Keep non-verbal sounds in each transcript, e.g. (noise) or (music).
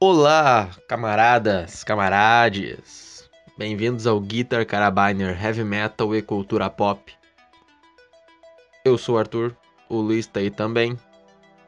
Olá, camaradas, camarades. Bem-vindos ao Guitar Carabiner Heavy Metal e Cultura Pop. Eu sou o Arthur, o Luiz tá aí também.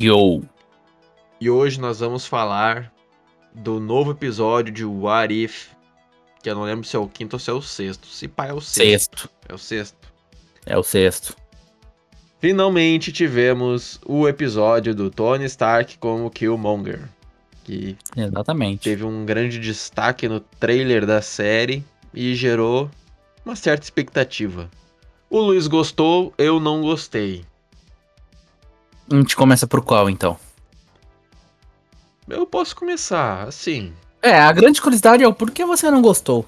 Yo! E hoje nós vamos falar do novo episódio de What If, que eu não lembro se é o quinto ou se é o sexto. Se pá, é o sexto. Sexto. É o sexto. É o sexto. Finalmente tivemos o episódio do Tony Stark como Killmonger. Que Exatamente. teve um grande destaque no trailer da série e gerou uma certa expectativa. O Luiz gostou, eu não gostei. A gente começa por qual, então? Eu posso começar assim. É, a grande curiosidade é o porquê você não gostou.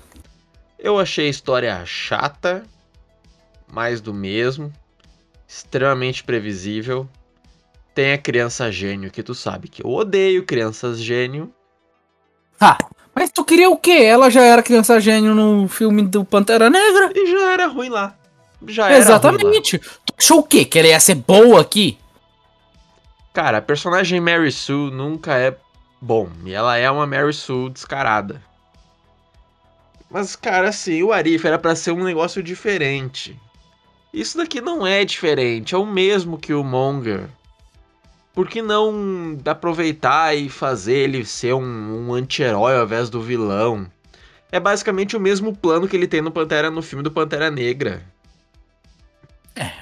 Eu achei a história chata, mais do mesmo, extremamente previsível. Tem a criança gênio, que tu sabe que eu odeio crianças gênio. Ah, mas tu queria o quê? Ela já era criança gênio no filme do Pantera Negra? E já era ruim lá. Já era ruim lá. Exatamente. Tu achou o quê? Que ela ia ser boa aqui? Cara, a personagem Mary Sue nunca é bom. E ela é uma Mary Sue descarada. Mas, cara, assim, o Arif era pra ser um negócio diferente. Isso daqui não é diferente, é o mesmo que o Monger. Por que não aproveitar e fazer ele ser um, um anti-herói ao invés do vilão? É basicamente o mesmo plano que ele tem no Pantera no filme do Pantera Negra.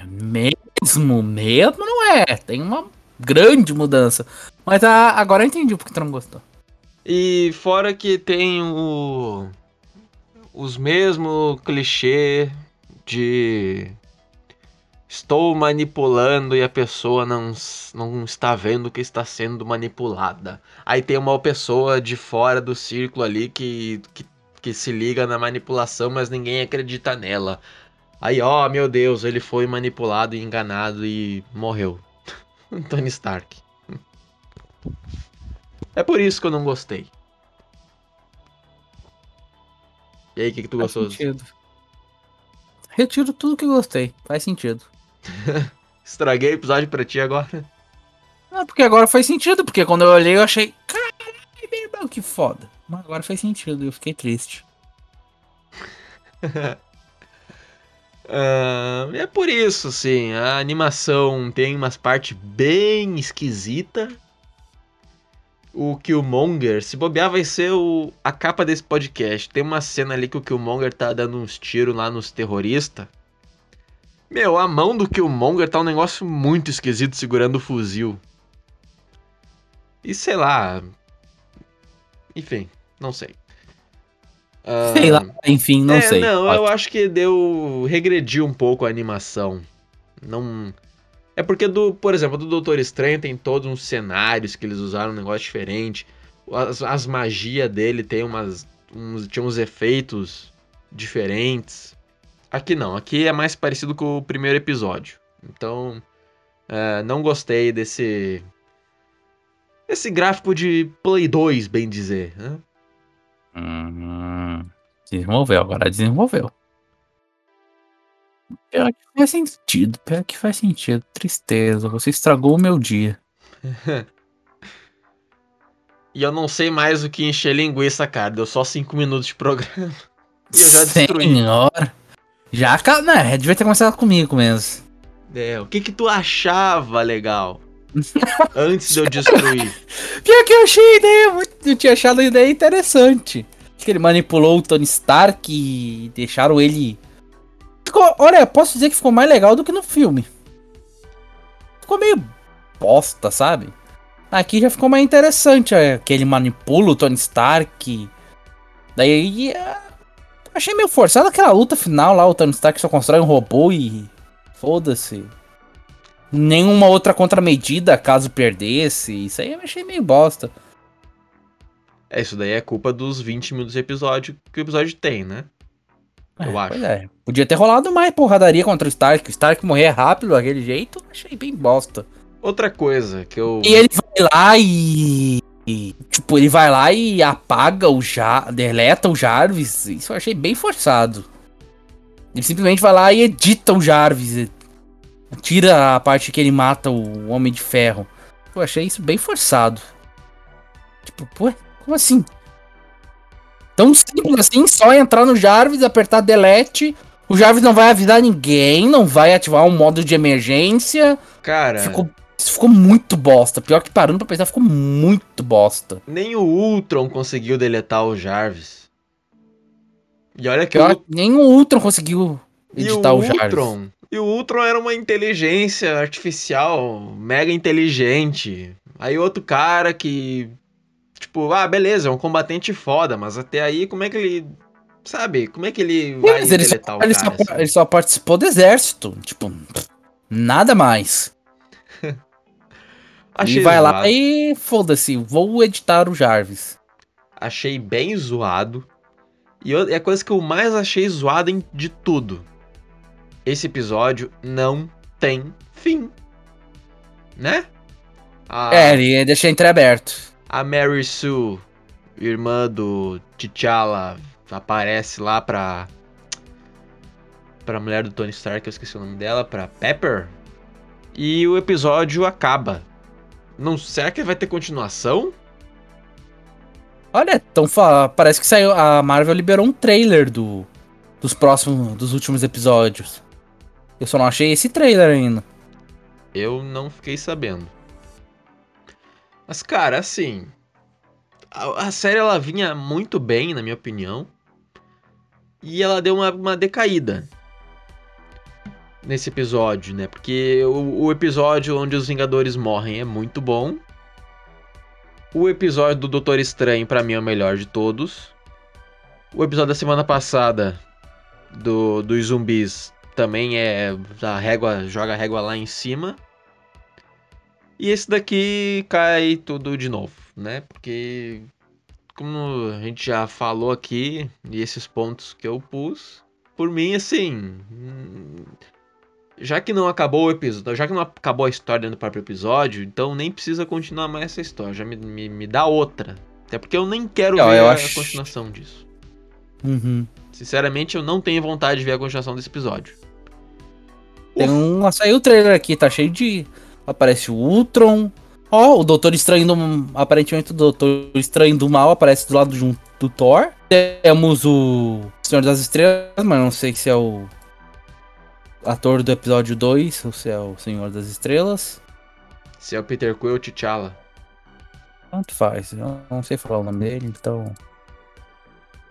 Mesmo, mesmo não é. Tem uma grande mudança. Mas ah, agora eu entendi porque tu não gostou. E fora que tem o os mesmos clichê de estou manipulando e a pessoa não, não está vendo que está sendo manipulada. Aí tem uma pessoa de fora do círculo ali que, que, que se liga na manipulação, mas ninguém acredita nela. Aí, ó, meu Deus, ele foi manipulado e enganado e morreu. (laughs) Tony Stark. É por isso que eu não gostei. E aí, o que, que tu Faz gostou? sentido. Retiro tudo que eu gostei. Faz sentido. (laughs) Estraguei o episódio pra ti agora. Ah, porque agora faz sentido. Porque quando eu olhei, eu achei. Caralho, meu irmão, que foda. Mas agora faz sentido. e Eu fiquei triste. (laughs) Ah, é por isso, sim. A animação tem umas partes bem esquisita. O Killmonger, se bobear, vai ser o, a capa desse podcast. Tem uma cena ali que o Killmonger tá dando uns tiros lá nos terroristas. Meu, a mão do Killmonger tá um negócio muito esquisito segurando o fuzil. E sei lá. Enfim, não sei. Ah, Sei lá, enfim, não é, sei. Não, Ótimo. eu acho que deu. regrediu um pouco a animação. Não. É porque, do, por exemplo, do Doutor Estranho tem todos uns cenários que eles usaram um negócio diferente. As, as magias dele tem umas. Uns, tinha uns efeitos diferentes. Aqui não, aqui é mais parecido com o primeiro episódio. Então. é, não gostei desse. Esse gráfico de Play 2, bem dizer. Né? Hum, desenvolveu, agora desenvolveu. Pior que faz sentido, pior que faz sentido. Tristeza, você estragou o meu dia. (laughs) E eu não sei mais o que encher linguiça, cara. Deu só 5 minutos de programa. (laughs) E eu já destruí. Senhora. Já, né, devia ter começado comigo mesmo. É, o que que tu achava legal? (laughs) Antes de eu destruir. Pior que eu achei a ideia, muito- eu tinha achado a ideia interessante. Acho que ele manipulou o Tony Stark e deixaram ele. Ficou, olha, posso dizer que ficou mais legal do que no filme. Ficou meio bosta, sabe? Aqui já ficou mais interessante, é, que ele manipula o Tony Stark. Daí. É, achei meio forçado aquela luta final lá, o Tony Stark só constrói um robô e. Foda-se. Nenhuma outra contramedida caso perdesse. Isso aí eu achei meio bosta. É, isso daí é culpa dos 20 minutos de episódio que o episódio tem, né? Eu É, acho. é. Podia ter rolado mais porradaria contra o Stark. O Stark morrer rápido daquele jeito, achei bem bosta. Outra coisa que eu. E ele vai lá e. e, tipo, ele vai lá e apaga o Jar. deleta o Jarvis. Isso eu achei bem forçado. Ele simplesmente vai lá e edita o Jarvis. Tira a parte que ele mata o Homem de Ferro. Eu achei isso bem forçado. Tipo, pô, Como assim? Tão simples assim, só entrar no Jarvis, apertar delete. O Jarvis não vai avisar ninguém, não vai ativar um modo de emergência. Cara, Ficou, ficou muito bosta. Pior que parando pra pensar, ficou muito bosta. nem o Ultron conseguiu deletar o Jarvis. E olha que Pior, o, nem o Ultron conseguiu editar o o, Jarvis. Ultron. E o Ultron era uma inteligência artificial, mega inteligente. Aí outro cara que. Tipo, ah, beleza, é um combatente foda, mas até aí como é que ele. Sabe? Como é que ele vai ele só, ele, cara? só, assim? ele só participou do exército. Tipo, nada mais. Achei ele vai lá zoado. e foda-se, vou editar o Jarvis. Achei bem zoado. E eu- é a coisa que eu mais achei zoada de tudo. Esse episódio não tem fim. Né? A, É, ele deixa entreaberto. a Mary Sue, irmã do T'Challa, aparece lá pra. pra mulher do Tony Stark, eu esqueci o nome dela, pra Pepper. E o episódio acaba. Não, será que vai ter continuação? Olha, então parece que saiu. A Marvel liberou um trailer do, dos próximos, dos últimos episódios. Eu só não achei esse trailer ainda. Eu não fiquei sabendo. Mas, cara, assim. A, a série ela vinha muito bem, na minha opinião. E ela deu uma, uma decaída. Nesse episódio, né? Porque o, o episódio onde os Vingadores morrem é muito bom. O episódio do Doutor Estranho, pra mim, é o melhor de todos. O episódio da semana passada do, dos zumbis também é. A régua joga a régua lá em cima. E esse daqui cai tudo de novo, né? Porque, como a gente já falou aqui, e esses pontos que eu pus, por mim, assim. Já que não acabou o episódio, já que não acabou a história dentro do próprio episódio, então nem precisa continuar mais essa história. Já me, me, me dá outra. Até porque eu nem quero Não, ver eu a acho- continuação disso. Uhum. Sinceramente, eu não tenho vontade de ver a continuação desse episódio. Tem um. Saiu o trailer aqui, tá cheio de. Aparece o Ultron. Ó, o Doutor Estranho do. Aparentemente o Doutor Estranho do Mal aparece do lado de um, do Thor. Temos o Senhor das Estrelas, mas não sei se é o. Ator do episódio 2 ou se é o Senhor das Estrelas. Se é o Peter Quill T'Challa. Tanto faz, eu não sei falar o nome dele, então.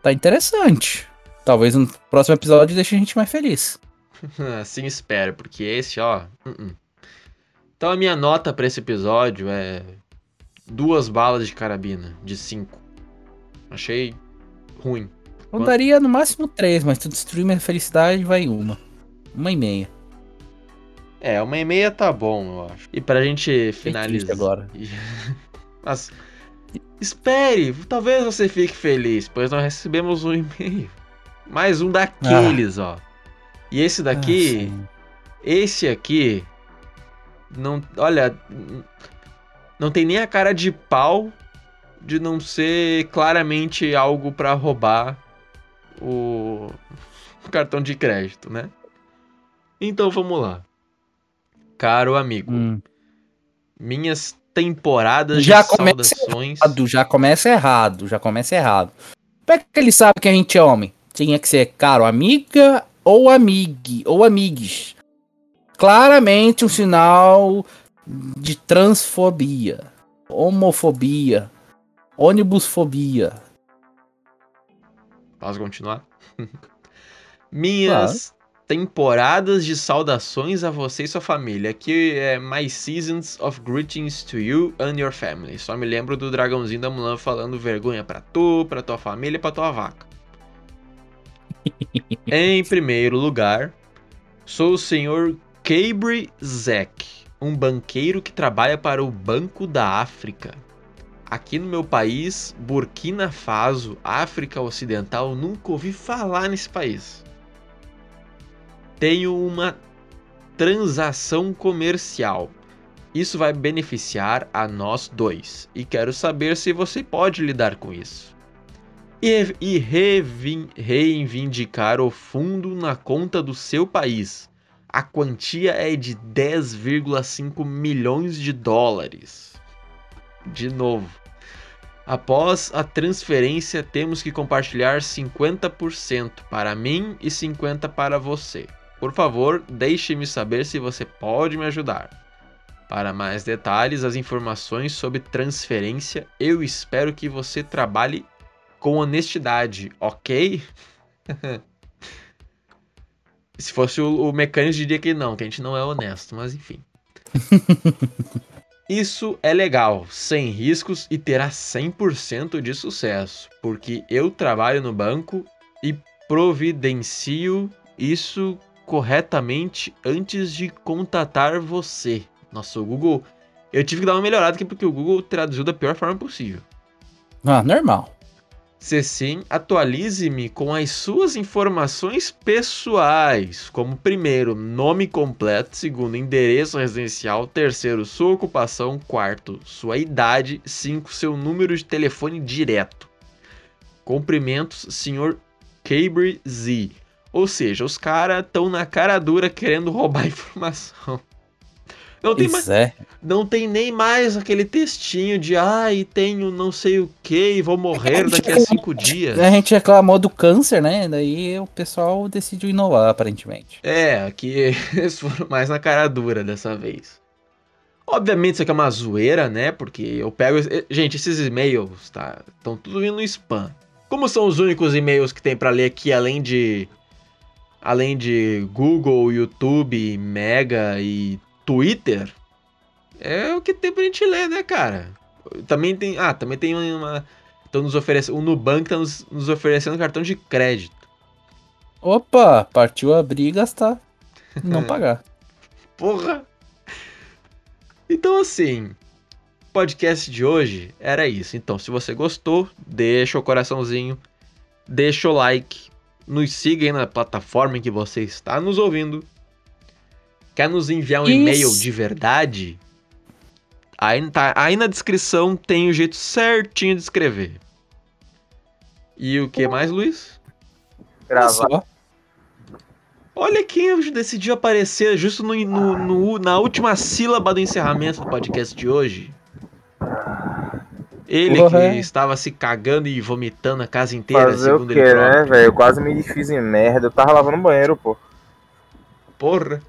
Tá interessante. Talvez no próximo episódio deixe a gente mais feliz. (laughs) Assim espero, porque esse, ó. uh-uh. Então a minha nota pra esse episódio é duas balas de carabina de cinco. Achei ruim. Eu daria no máximo três, mas tu destruir minha felicidade, vai uma. Uma e meia. É, uma e meia tá bom, eu acho. E pra gente finalizar. agora. (laughs) Mas espere, talvez você fique feliz, pois nós recebemos um e-mail. Mais um daqueles, ó. E esse daqui, Ah, esse aqui, não, olha, não tem nem a cara de pau de não ser claramente algo pra roubar o o cartão de crédito, né? Então vamos lá. Caro amigo, Hum. minhas temporadas Já de saudações. Errado, já começa errado, já começa errado. Como é que ele sabe que a gente é homem? Tinha que ser caro amiga ou amigue ou amigues. Claramente um sinal de transfobia, homofobia, ônibusfobia. Posso continuar? (laughs) Minhas temporadas de saudações a você e sua família. Aqui é My Seasons of Greetings to You and Your Family. Só me lembro do dragãozinho da Mulan falando vergonha pra tu, pra tua família e pra tua vaca. (laughs) em primeiro lugar, sou o senhor Cabre Zek, um banqueiro que trabalha para o Banco da África. Aqui no meu país, Burkina Faso, África Ocidental, nunca ouvi falar nesse país. Tenho uma transação comercial. Isso vai beneficiar a nós dois e quero saber se você pode lidar com isso. E, e reivindicar o fundo na conta do seu país. A quantia é de 10,5 milhões de dólares. De novo. Após a transferência, temos que compartilhar 50% para mim e 50% para você. Por favor, deixe-me saber se você pode me ajudar. Para mais detalhes, as informações sobre transferência, eu espero que você trabalhe com honestidade, ok? (laughs) Se fosse o, o mecânico, diria que não, que a gente não é honesto, mas enfim. (laughs) Isso é legal, sem riscos e terá 100% de sucesso, porque eu trabalho no banco e providencio isso corretamente antes de contatar você. Nossa, o Google. Eu tive que dar uma melhorada aqui porque o Google traduziu da pior forma possível. Ah, normal. Se sim, atualize-me com as suas informações pessoais, como primeiro, nome completo, segundo, endereço residencial, terceiro, sua ocupação, quarto, sua idade, cinco, seu número de telefone direto. Cumprimentos, senhor Cabre Z. Ou seja, os caras estão na cara dura querendo roubar (laughs) informação. Não tem, mais, é. não tem nem mais aquele textinho de ai, tenho não sei o que e vou morrer daqui a cinco dias. A gente reclamou do câncer, né? Daí o pessoal decidiu inovar, aparentemente. É, aqui (laughs) eles foram mais na cara dura dessa vez. Obviamente isso aqui é uma zoeira, né? Porque eu pego. Gente, esses e-mails, tá? Estão tudo indo no spam. Como são os únicos e-mails que tem para ler aqui, além de. Além de Google, YouTube, Mega e Twitter, é o que tem pra gente ler, né, cara? Também tem. Ah, também tem uma. Estão nos oferecendo. O Nubank tá nos, nos oferecendo cartão de crédito. Opa, partiu abrir e gastar. Não (laughs) pagar. Porra! Então, assim, podcast de hoje era isso. Então, se você gostou, deixa o coraçãozinho, deixa o like, nos siga aí na plataforma em que você está nos ouvindo. Quer nos enviar um Isso. e-mail de verdade? Aí, tá, aí na descrição tem o jeito certinho de escrever. E o que mais, Luiz? Gravar. Olha quem decidiu aparecer justo no, no, no, na última sílaba do encerramento do podcast de hoje. Ele Porra, que é. estava se cagando e vomitando a casa inteira, Fazer segundo o quê, ele próprio. né, velho? Eu quase me desfiz em merda. Eu tava lavando o banheiro, pô. Porra.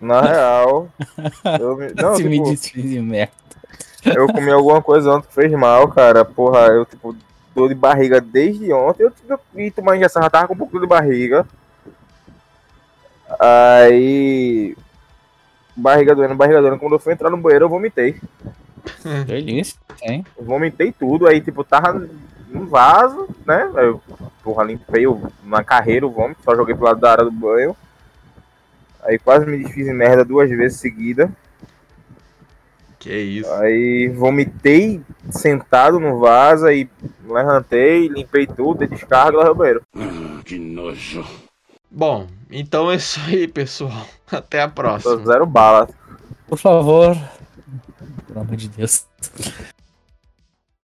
Na real. (laughs) Eu me... Não, Se tipo, me desfiz em merda. Eu comi alguma coisa ontem que fez mal, cara. Porra, eu, tipo, dor de barriga desde ontem. Eu tive tomar injeção, já tava com um pouco de barriga. Aí. Barriga doendo, barriga doendo. Quando eu fui entrar no banheiro, eu vomitei. (laughs) Delícia, hein? Vomitei tudo. Aí, tipo, tava no vaso, né? Eu, porra, limpei o, na carreira o vômito, só joguei pro lado da área do banho. Aí quase me desfiz em merda duas vezes seguida. Que isso. Aí vomitei sentado no vaso, aí levantei, limpei tudo, dei descarga e banheiro. Ah, que nojo. Bom, então é isso aí, pessoal. (laughs) Até a próxima. Tô zero bala. Por favor. Pelo amor de Deus.